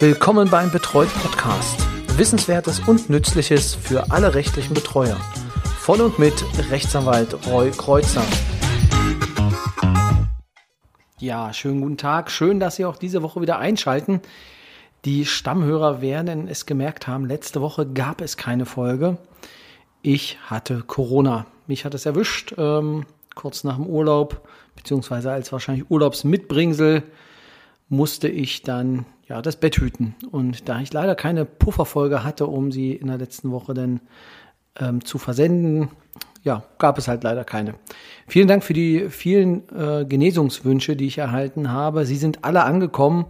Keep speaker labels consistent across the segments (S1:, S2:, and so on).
S1: Willkommen beim Betreut Podcast. Wissenswertes und Nützliches für alle rechtlichen Betreuer. Von und mit Rechtsanwalt Roy Kreuzer. Ja, schönen guten Tag. Schön, dass Sie auch diese Woche wieder einschalten. Die Stammhörer werden es gemerkt haben, letzte Woche gab es keine Folge. Ich hatte Corona. Mich hat es erwischt, ähm, kurz nach dem Urlaub, beziehungsweise als wahrscheinlich Urlaubsmitbringsel musste ich dann ja das Bett hüten. Und da ich leider keine Pufferfolge hatte, um sie in der letzten Woche dann ähm, zu versenden, ja, gab es halt leider keine. Vielen Dank für die vielen äh, Genesungswünsche, die ich erhalten habe. Sie sind alle angekommen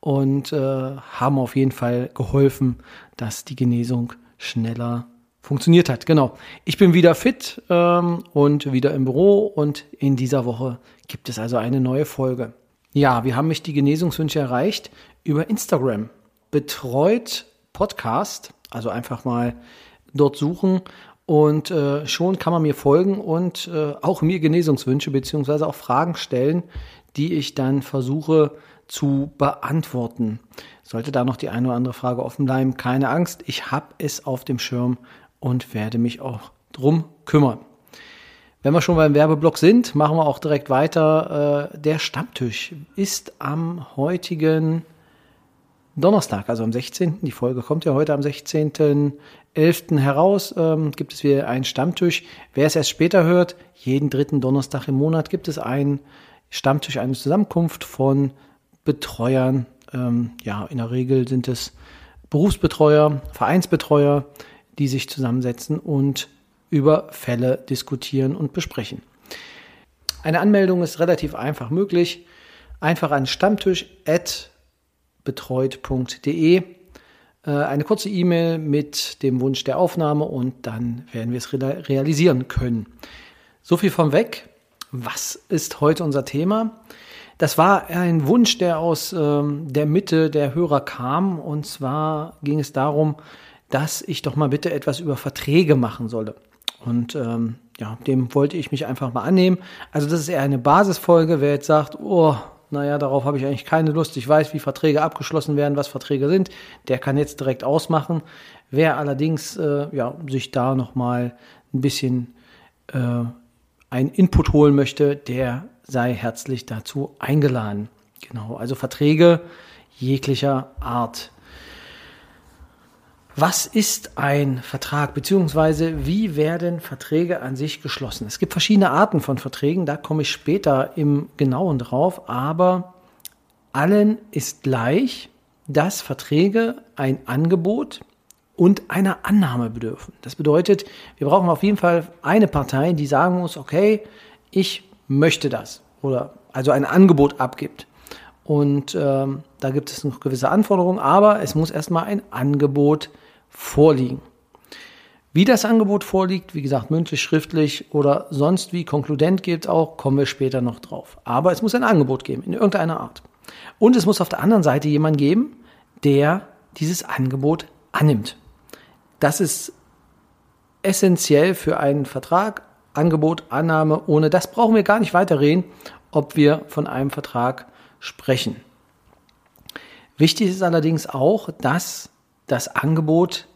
S1: und äh, haben auf jeden Fall geholfen, dass die Genesung schneller funktioniert hat. Genau. Ich bin wieder fit ähm, und wieder im Büro und in dieser Woche gibt es also eine neue Folge. Ja, wir haben mich die Genesungswünsche erreicht über Instagram. Betreut Podcast, also einfach mal dort suchen und äh, schon kann man mir folgen und äh, auch mir Genesungswünsche beziehungsweise auch Fragen stellen, die ich dann versuche zu beantworten. Sollte da noch die eine oder andere Frage offen bleiben, keine Angst, ich habe es auf dem Schirm und werde mich auch drum kümmern. Wenn wir schon beim Werbeblock sind, machen wir auch direkt weiter. Äh, der Stammtisch ist am heutigen Donnerstag, also am 16. Die Folge kommt ja heute am 16.11. heraus. Ähm, gibt es wieder einen Stammtisch. Wer es erst später hört, jeden dritten Donnerstag im Monat gibt es einen Stammtisch, eine Zusammenkunft von Betreuern. Ähm, ja, in der Regel sind es Berufsbetreuer, Vereinsbetreuer, die sich zusammensetzen und über Fälle diskutieren und besprechen. Eine Anmeldung ist relativ einfach möglich. Einfach an stammtisch.betreut.de äh, eine kurze E-Mail mit dem Wunsch der Aufnahme und dann werden wir es realisieren können. So viel vom Weg. Was ist heute unser Thema? Das war ein Wunsch, der aus ähm, der Mitte der Hörer kam. Und zwar ging es darum, dass ich doch mal bitte etwas über Verträge machen solle. Und ähm, ja, dem wollte ich mich einfach mal annehmen. Also das ist eher eine Basisfolge. Wer jetzt sagt, oh, naja, darauf habe ich eigentlich keine Lust. Ich weiß, wie Verträge abgeschlossen werden, was Verträge sind. Der kann jetzt direkt ausmachen. Wer allerdings äh, ja, sich da nochmal ein bisschen äh, einen Input holen möchte, der sei herzlich dazu eingeladen. Genau, also Verträge jeglicher Art. Was ist ein Vertrag, beziehungsweise wie werden Verträge an sich geschlossen? Es gibt verschiedene Arten von Verträgen, da komme ich später im Genauen drauf, aber allen ist gleich, dass Verträge ein Angebot und einer Annahme bedürfen. Das bedeutet, wir brauchen auf jeden Fall eine Partei, die sagen muss, okay, ich möchte das oder also ein Angebot abgibt. Und ähm, da gibt es noch gewisse Anforderungen, aber es muss erstmal ein Angebot vorliegen. Wie das Angebot vorliegt, wie gesagt, mündlich, schriftlich oder sonst wie konkludent geht auch, kommen wir später noch drauf. Aber es muss ein Angebot geben, in irgendeiner Art. Und es muss auf der anderen Seite jemand geben, der dieses Angebot annimmt. Das ist essentiell für einen Vertrag, Angebot, Annahme. Ohne das brauchen wir gar nicht weiterreden, ob wir von einem Vertrag sprechen. Wichtig ist allerdings auch, dass das Angebot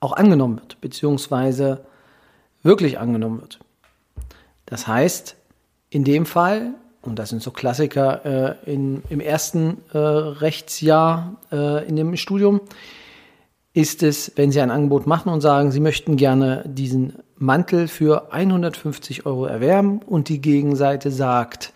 S1: auch angenommen wird, beziehungsweise wirklich angenommen wird. Das heißt, in dem Fall, und das sind so Klassiker äh, in, im ersten äh, Rechtsjahr äh, in dem Studium, ist es, wenn Sie ein Angebot machen und sagen, Sie möchten gerne diesen Mantel für 150 Euro erwerben und die Gegenseite sagt,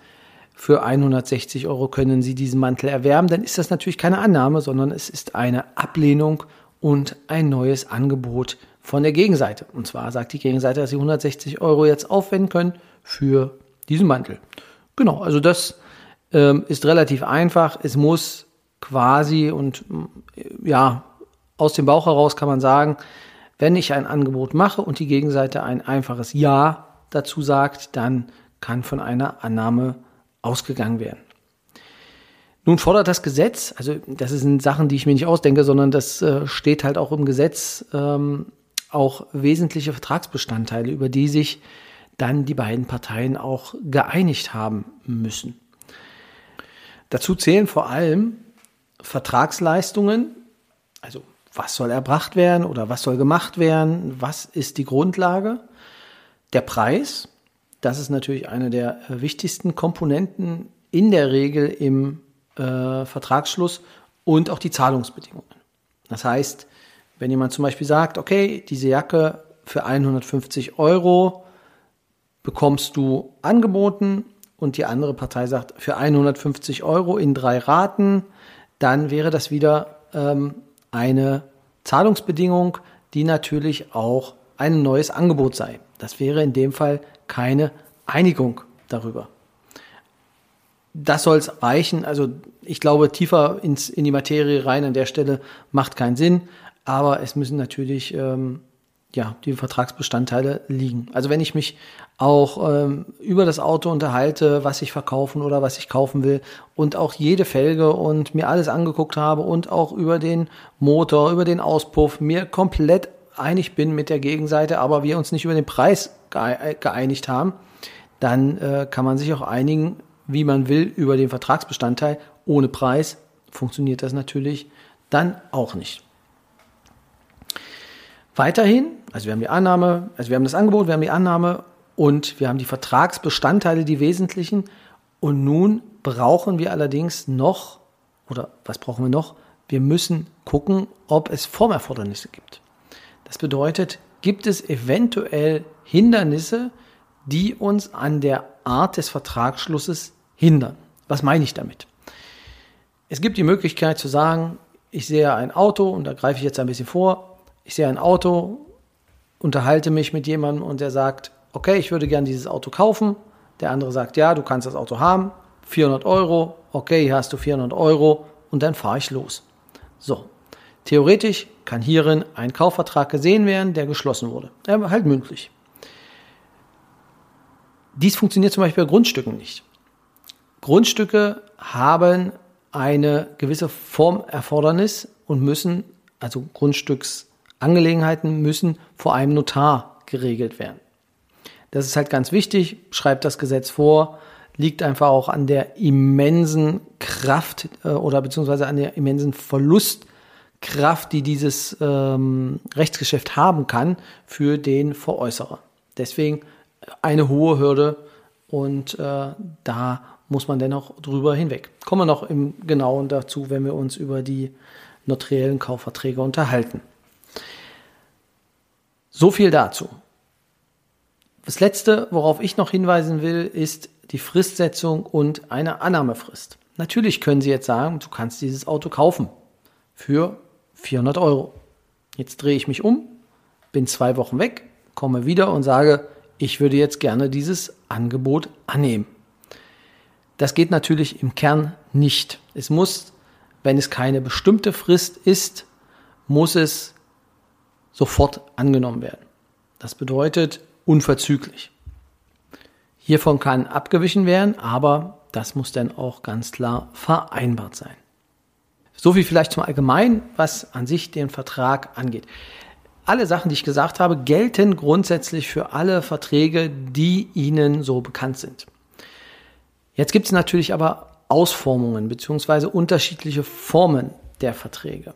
S1: für 160 Euro können Sie diesen Mantel erwerben, dann ist das natürlich keine Annahme, sondern es ist eine Ablehnung und ein neues Angebot von der Gegenseite. Und zwar sagt die Gegenseite, dass sie 160 Euro jetzt aufwenden können für diesen Mantel. Genau, also das ähm, ist relativ einfach. Es muss quasi und ja, aus dem Bauch heraus kann man sagen, wenn ich ein Angebot mache und die Gegenseite ein einfaches Ja dazu sagt, dann kann von einer Annahme ausgegangen werden. Nun fordert das Gesetz, also das sind Sachen, die ich mir nicht ausdenke, sondern das äh, steht halt auch im Gesetz, ähm, auch wesentliche Vertragsbestandteile, über die sich dann die beiden Parteien auch geeinigt haben müssen. Dazu zählen vor allem Vertragsleistungen, also was soll erbracht werden oder was soll gemacht werden, was ist die Grundlage, der Preis, das ist natürlich eine der wichtigsten Komponenten in der Regel im äh, Vertragsschluss und auch die Zahlungsbedingungen. Das heißt, wenn jemand zum Beispiel sagt, okay, diese Jacke für 150 Euro bekommst du angeboten und die andere Partei sagt für 150 Euro in drei Raten, dann wäre das wieder ähm, eine Zahlungsbedingung, die natürlich auch ein neues Angebot sei. Das wäre in dem Fall keine Einigung darüber. Das soll es reichen. Also ich glaube, tiefer ins, in die Materie rein an der Stelle macht keinen Sinn. Aber es müssen natürlich ähm, ja, die Vertragsbestandteile liegen. Also wenn ich mich auch ähm, über das Auto unterhalte, was ich verkaufen oder was ich kaufen will und auch jede Felge und mir alles angeguckt habe und auch über den Motor, über den Auspuff mir komplett einig bin mit der Gegenseite, aber wir uns nicht über den Preis geeinigt haben, dann äh, kann man sich auch einigen, wie man will, über den Vertragsbestandteil. Ohne Preis funktioniert das natürlich dann auch nicht. Weiterhin, also wir haben die Annahme, also wir haben das Angebot, wir haben die Annahme und wir haben die Vertragsbestandteile, die wesentlichen. Und nun brauchen wir allerdings noch, oder was brauchen wir noch? Wir müssen gucken, ob es Formerfordernisse gibt. Das bedeutet, gibt es eventuell Hindernisse, die uns an der Art des Vertragsschlusses hindern. Was meine ich damit? Es gibt die Möglichkeit zu sagen, ich sehe ein Auto und da greife ich jetzt ein bisschen vor. Ich sehe ein Auto, unterhalte mich mit jemandem und der sagt, okay, ich würde gern dieses Auto kaufen. Der andere sagt, ja, du kannst das Auto haben. 400 Euro. Okay, hier hast du 400 Euro und dann fahre ich los. So. Theoretisch kann hierin ein Kaufvertrag gesehen werden, der geschlossen wurde. Ja, halt mündlich. Dies funktioniert zum Beispiel bei Grundstücken nicht. Grundstücke haben eine gewisse Formerfordernis und müssen, also Grundstücksangelegenheiten müssen vor einem Notar geregelt werden. Das ist halt ganz wichtig, schreibt das Gesetz vor, liegt einfach auch an der immensen Kraft äh, oder beziehungsweise an der immensen Verlustkraft, die dieses ähm, Rechtsgeschäft haben kann für den Veräußerer. Deswegen eine hohe Hürde und äh, da muss man dennoch drüber hinweg. Kommen wir noch im Genauen dazu, wenn wir uns über die notariellen Kaufverträge unterhalten. So viel dazu. Das letzte, worauf ich noch hinweisen will, ist die Fristsetzung und eine Annahmefrist. Natürlich können Sie jetzt sagen, du kannst dieses Auto kaufen für 400 Euro. Jetzt drehe ich mich um, bin zwei Wochen weg, komme wieder und sage, ich würde jetzt gerne dieses Angebot annehmen. Das geht natürlich im Kern nicht. Es muss, wenn es keine bestimmte Frist ist, muss es sofort angenommen werden. Das bedeutet unverzüglich. Hiervon kann abgewichen werden, aber das muss dann auch ganz klar vereinbart sein. So viel vielleicht zum Allgemeinen, was an sich den Vertrag angeht alle Sachen, die ich gesagt habe, gelten grundsätzlich für alle Verträge, die Ihnen so bekannt sind. Jetzt gibt es natürlich aber Ausformungen bzw. unterschiedliche Formen der Verträge.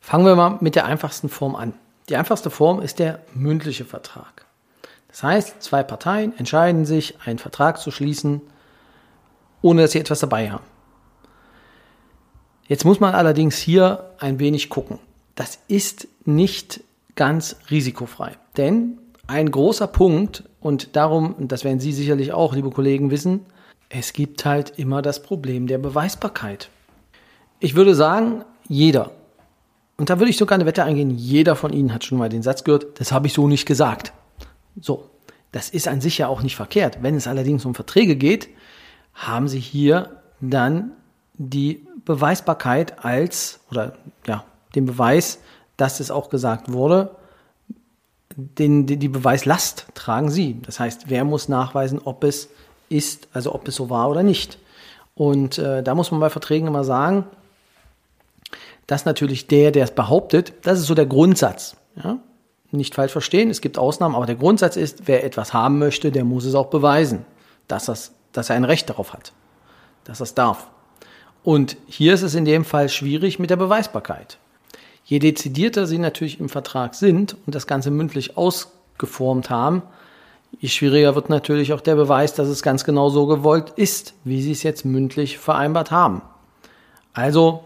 S1: Fangen wir mal mit der einfachsten Form an. Die einfachste Form ist der mündliche Vertrag. Das heißt, zwei Parteien entscheiden sich, einen Vertrag zu schließen, ohne dass sie etwas dabei haben. Jetzt muss man allerdings hier ein wenig gucken. Das ist nicht ganz risikofrei. Denn ein großer Punkt, und darum, das werden Sie sicherlich auch, liebe Kollegen, wissen, es gibt halt immer das Problem der Beweisbarkeit. Ich würde sagen, jeder, und da würde ich sogar eine Wette eingehen, jeder von Ihnen hat schon mal den Satz gehört, das habe ich so nicht gesagt. So, das ist an sich ja auch nicht verkehrt. Wenn es allerdings um Verträge geht, haben Sie hier dann die Beweisbarkeit als, oder ja, den Beweis, dass es auch gesagt wurde, den, die, Beweislast tragen Sie. Das heißt, wer muss nachweisen, ob es ist, also ob es so war oder nicht. Und äh, da muss man bei Verträgen immer sagen, dass natürlich der, der es behauptet, das ist so der Grundsatz. Ja? Nicht falsch verstehen, es gibt Ausnahmen, aber der Grundsatz ist, wer etwas haben möchte, der muss es auch beweisen, dass, das, dass er ein Recht darauf hat, dass er es darf. Und hier ist es in dem Fall schwierig mit der Beweisbarkeit. Je dezidierter Sie natürlich im Vertrag sind und das Ganze mündlich ausgeformt haben, je schwieriger wird natürlich auch der Beweis, dass es ganz genau so gewollt ist, wie Sie es jetzt mündlich vereinbart haben. Also,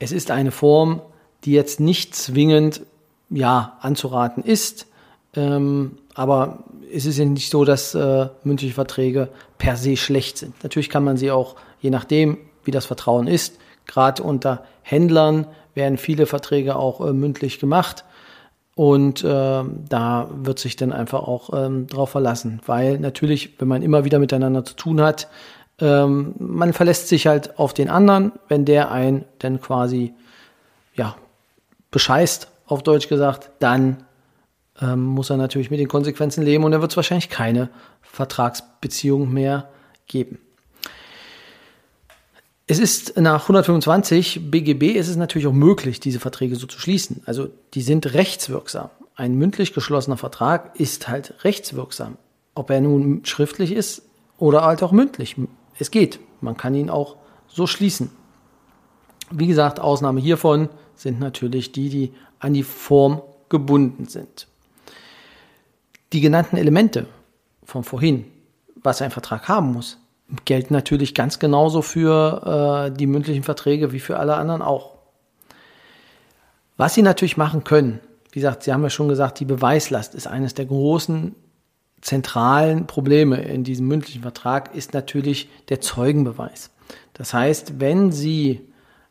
S1: es ist eine Form, die jetzt nicht zwingend ja, anzuraten ist, ähm, aber es ist ja nicht so, dass äh, mündliche Verträge per se schlecht sind. Natürlich kann man sie auch, je nachdem, wie das Vertrauen ist, gerade unter Händlern werden viele Verträge auch äh, mündlich gemacht. Und äh, da wird sich dann einfach auch ähm, drauf verlassen, weil natürlich, wenn man immer wieder miteinander zu tun hat, ähm, man verlässt sich halt auf den anderen, wenn der einen dann quasi ja bescheißt, auf Deutsch gesagt, dann ähm, muss er natürlich mit den Konsequenzen leben und dann wird es wahrscheinlich keine Vertragsbeziehung mehr geben. Es ist nach 125 BGB ist es natürlich auch möglich, diese Verträge so zu schließen. Also die sind rechtswirksam. Ein mündlich geschlossener Vertrag ist halt rechtswirksam. Ob er nun schriftlich ist oder halt auch mündlich. Es geht. Man kann ihn auch so schließen. Wie gesagt, Ausnahme hiervon sind natürlich die, die an die Form gebunden sind. Die genannten Elemente von vorhin, was ein Vertrag haben muss, gelten natürlich ganz genauso für äh, die mündlichen Verträge wie für alle anderen auch. Was Sie natürlich machen können, wie gesagt, Sie haben ja schon gesagt, die Beweislast ist eines der großen zentralen Probleme in diesem mündlichen Vertrag, ist natürlich der Zeugenbeweis. Das heißt, wenn Sie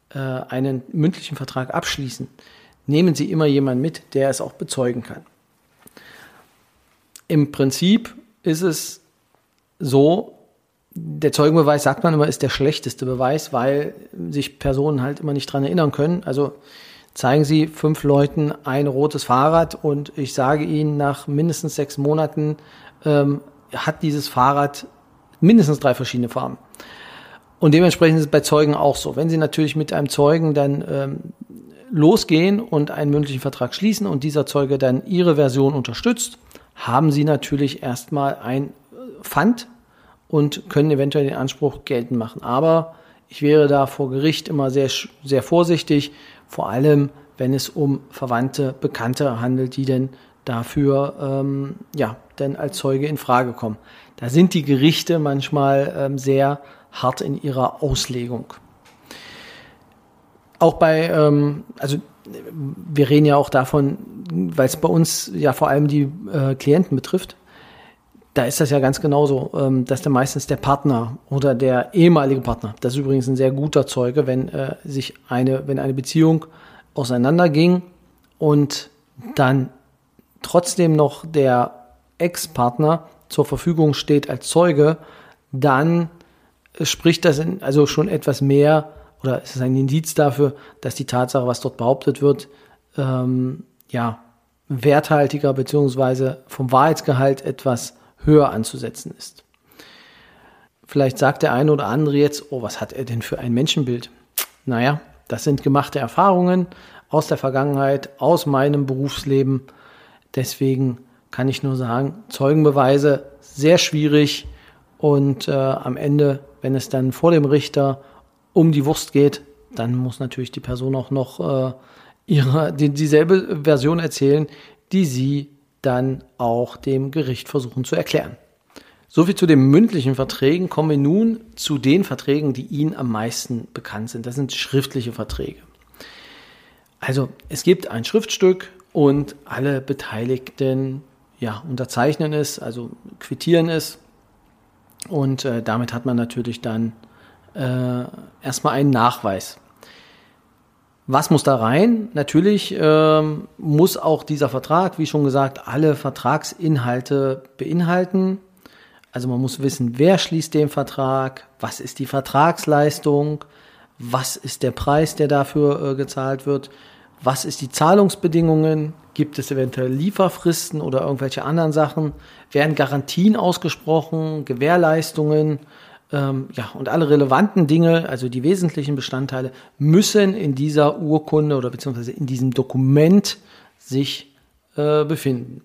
S1: äh, einen mündlichen Vertrag abschließen, nehmen Sie immer jemanden mit, der es auch bezeugen kann. Im Prinzip ist es so, der Zeugenbeweis, sagt man immer, ist der schlechteste Beweis, weil sich Personen halt immer nicht dran erinnern können. Also zeigen Sie fünf Leuten ein rotes Fahrrad und ich sage Ihnen, nach mindestens sechs Monaten ähm, hat dieses Fahrrad mindestens drei verschiedene Farben. Und dementsprechend ist es bei Zeugen auch so. Wenn Sie natürlich mit einem Zeugen dann ähm, losgehen und einen mündlichen Vertrag schließen und dieser Zeuge dann Ihre Version unterstützt, haben Sie natürlich erstmal ein Pfand und können eventuell den Anspruch geltend machen. Aber ich wäre da vor Gericht immer sehr, sehr vorsichtig, vor allem wenn es um Verwandte, Bekannte handelt, die denn dafür ähm, ja denn als Zeuge in Frage kommen. Da sind die Gerichte manchmal ähm, sehr hart in ihrer Auslegung. Auch bei, ähm, also wir reden ja auch davon, weil es bei uns ja vor allem die äh, Klienten betrifft, da ist das ja ganz genauso, ähm, dass der meistens der Partner oder der ehemalige Partner, das ist übrigens ein sehr guter Zeuge, wenn äh, sich eine, wenn eine Beziehung auseinanderging und dann trotzdem noch der Ex-Partner zur Verfügung steht als Zeuge, dann spricht das in, also schon etwas mehr oder ist es ein Indiz dafür, dass die Tatsache, was dort behauptet wird, ähm, ja, werthaltiger beziehungsweise vom Wahrheitsgehalt etwas höher anzusetzen ist. Vielleicht sagt der eine oder andere jetzt, oh, was hat er denn für ein Menschenbild? Naja, das sind gemachte Erfahrungen aus der Vergangenheit, aus meinem Berufsleben. Deswegen kann ich nur sagen, Zeugenbeweise sehr schwierig und äh, am Ende, wenn es dann vor dem Richter um die Wurst geht, dann muss natürlich die Person auch noch äh, ihre, die, dieselbe Version erzählen, die sie dann auch dem Gericht versuchen zu erklären. Soviel zu den mündlichen Verträgen. Kommen wir nun zu den Verträgen, die Ihnen am meisten bekannt sind. Das sind schriftliche Verträge. Also es gibt ein Schriftstück und alle Beteiligten ja, unterzeichnen es, also quittieren es. Und äh, damit hat man natürlich dann äh, erstmal einen Nachweis. Was muss da rein? Natürlich ähm, muss auch dieser Vertrag, wie schon gesagt, alle Vertragsinhalte beinhalten. Also man muss wissen, wer schließt den Vertrag, was ist die Vertragsleistung, was ist der Preis, der dafür äh, gezahlt wird, was ist die Zahlungsbedingungen, gibt es eventuell Lieferfristen oder irgendwelche anderen Sachen, werden Garantien ausgesprochen, Gewährleistungen, ähm, ja, und alle relevanten Dinge, also die wesentlichen Bestandteile, müssen in dieser Urkunde oder beziehungsweise in diesem Dokument sich äh, befinden.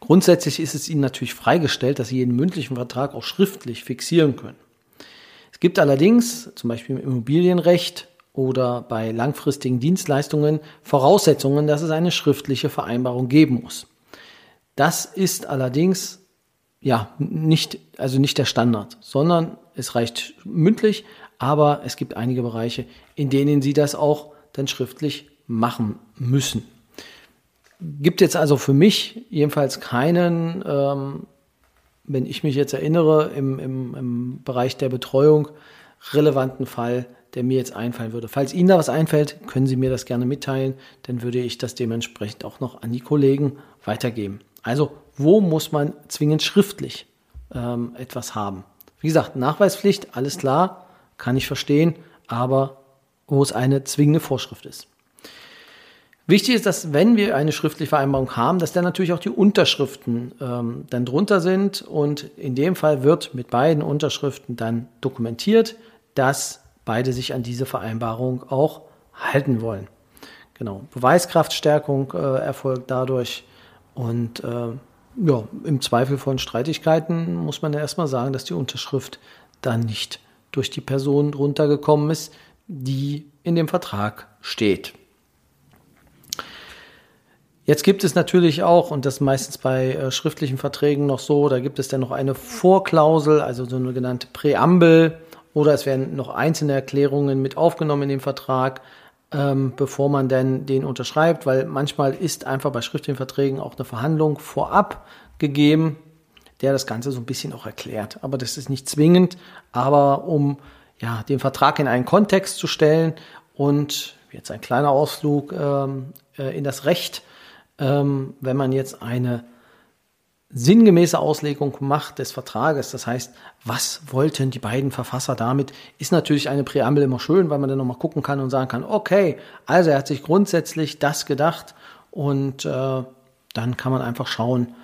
S1: Grundsätzlich ist es Ihnen natürlich freigestellt, dass Sie jeden mündlichen Vertrag auch schriftlich fixieren können. Es Es gibt allerdings, zum Beispiel im Immobilienrecht oder bei langfristigen Dienstleistungen, Voraussetzungen, dass es eine schriftliche Vereinbarung geben muss. Das ist allerdings ja nicht, also nicht der Standard, sondern es reicht mündlich, aber es gibt einige Bereiche, in denen Sie das auch dann schriftlich machen müssen. Gibt jetzt also für mich jedenfalls keinen, ähm, wenn ich mich jetzt erinnere, im, im, im Bereich der Betreuung relevanten Fall, der mir jetzt einfallen würde. Falls Ihnen da was einfällt, können Sie mir das gerne mitteilen, dann würde ich das dementsprechend auch noch an die Kollegen weitergeben. Also, wo muss man zwingend schriftlich ähm, etwas haben? Wie gesagt, Nachweispflicht, alles klar, kann ich verstehen, aber wo es eine zwingende Vorschrift ist. Wichtig ist, dass wenn wir eine schriftliche Vereinbarung haben, dass dann natürlich auch die Unterschriften ähm, dann drunter sind und in dem Fall wird mit beiden Unterschriften dann dokumentiert, dass beide sich an diese Vereinbarung auch halten wollen. Genau, Beweiskraftstärkung äh, erfolgt dadurch und äh, ja, im Zweifel von Streitigkeiten muss man ja erstmal sagen, dass die Unterschrift dann nicht durch die Person drunter gekommen ist, die in dem Vertrag steht. Jetzt gibt es natürlich auch, und das meistens bei äh, schriftlichen Verträgen noch so, da gibt es dann noch eine Vorklausel, also so eine genannte Präambel, oder es werden noch einzelne Erklärungen mit aufgenommen in den Vertrag, ähm, bevor man denn den unterschreibt, weil manchmal ist einfach bei schriftlichen Verträgen auch eine Verhandlung vorab gegeben, der das Ganze so ein bisschen auch erklärt. Aber das ist nicht zwingend, aber um ja, den Vertrag in einen Kontext zu stellen und jetzt ein kleiner Ausflug ähm, äh, in das Recht, ähm, wenn man jetzt eine sinngemäße Auslegung macht des Vertrages, das heißt, was wollten die beiden Verfasser damit, ist natürlich eine Präambel immer schön, weil man dann nochmal gucken kann und sagen kann, okay, also er hat sich grundsätzlich das gedacht und äh, dann kann man einfach schauen,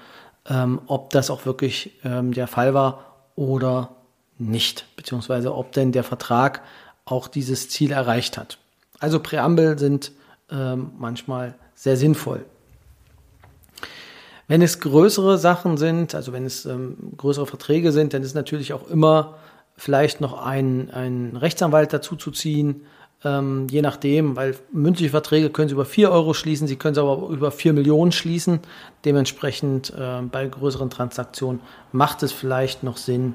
S1: ähm, ob das auch wirklich ähm, der Fall war oder nicht, beziehungsweise ob denn der Vertrag auch dieses Ziel erreicht hat. Also Präambel sind ähm, manchmal sehr sinnvoll. Wenn es größere Sachen sind, also wenn es ähm, größere Verträge sind, dann ist natürlich auch immer vielleicht noch ein, ein Rechtsanwalt dazu zu ziehen, ähm, je nachdem, weil mündliche Verträge können Sie über 4 Euro schließen, Sie können sie aber über 4 Millionen schließen. Dementsprechend äh, bei größeren Transaktionen macht es vielleicht noch Sinn,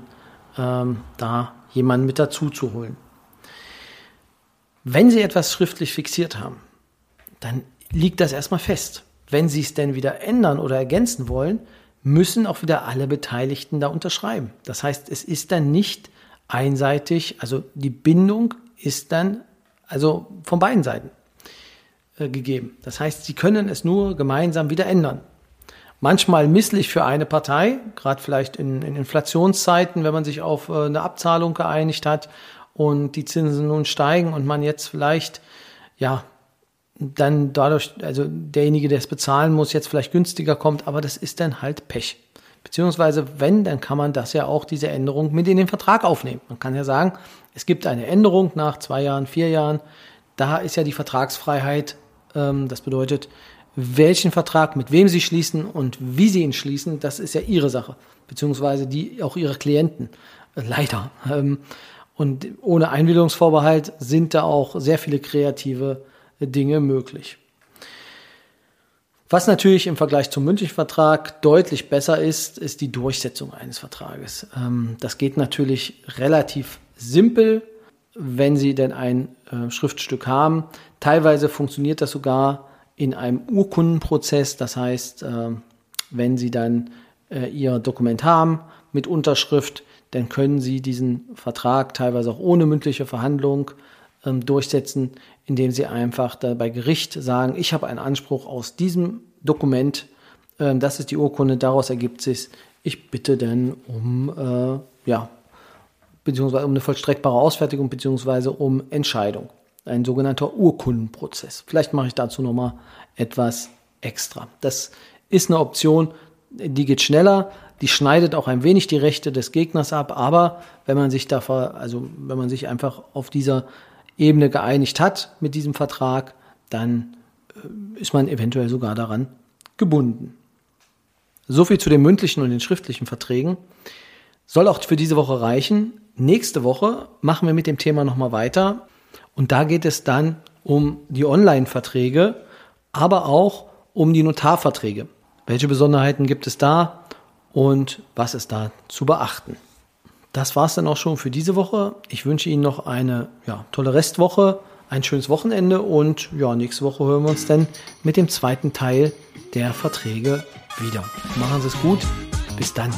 S1: ähm, da jemanden mit dazu zu holen. Wenn Sie etwas schriftlich fixiert haben, dann liegt das erstmal fest. Wenn Sie es denn wieder ändern oder ergänzen wollen, müssen auch wieder alle Beteiligten da unterschreiben. Das heißt, es ist dann nicht einseitig, also die Bindung ist dann also von beiden Seiten äh, gegeben. Das heißt, Sie können es nur gemeinsam wieder ändern manchmal misslich für eine Partei, gerade vielleicht in, in, Inflationszeiten, wenn man sich auf äh, eine Abzahlung geeinigt hat und die Zinsen nun steigen und man jetzt vielleicht, ja, dann dadurch, also derjenige, der es bezahlen muss, jetzt vielleicht günstiger kommt, aber das ist dann halt Pech. Beziehungsweise, wenn, dann kann man das ja auch, diese Änderung mit in den Vertrag aufnehmen. Man kann ja sagen, es gibt eine Änderung nach zwei Jahren, vier Jahren. Da ist ja die Vertragsfreiheit. Ähm, das bedeutet, welchen Vertrag mit wem sie schließen und wie sie ihn schließen, das ist ja ihre Sache, beziehungsweise die auch ihrer Klienten. Äh, leider. Ähm, und ohne Einwilligungsvorbehalt sind da auch sehr viele kreative Dinge möglich. Was natürlich im Vergleich zum mündlichen Vertrag deutlich besser ist, ist die Durchsetzung eines Vertrages. Ähm, das geht natürlich relativ simpel, wenn Sie denn ein äh, Schriftstück haben. Teilweise funktioniert das sogar in einem Urkundenprozess. Das heißt, äh, wenn Sie dann äh, Ihr Dokument haben mit Unterschrift, dann können Sie diesen Vertrag teilweise auch ohne mündliche Verhandlung ähm, durchsetzen, indem Sie einfach da bei Gericht sagen, ich habe einen Anspruch aus diesem Dokument, ähm, das ist die Urkunde, daraus ergibt sich, ich bitte dann um, äh, ja, beziehungsweise um eine vollstreckbare Ausfertigung, beziehungsweise um Entscheidung ein sogenannter Urkundenprozess. Vielleicht mache ich dazu nochmal etwas extra. Das ist eine Option, die geht schneller, die schneidet auch ein wenig die Rechte des Gegners ab, aber wenn man sich davor, also wenn man sich einfach auf dieser Ebene geeinigt hat mit diesem Vertrag, dann äh, ist man eventuell sogar daran gebunden. So viel zu den mündlichen und den schriftlichen Verträgen. Soll auch für diese Woche reichen. Nächste Woche machen wir mit dem Thema nochmal weiter. Und da geht es dann um die Online-Verträge, aber auch um die Notarverträge. Welche Besonderheiten gibt es da und was ist da zu beachten? Das war es dann auch schon für diese Woche. Ich wünsche Ihnen noch eine ja, tolle Restwoche, ein schönes Wochenende und ja, nächste Woche hören wir uns dann mit dem zweiten Teil der Verträge wieder. Machen Sie es gut. Bis dann.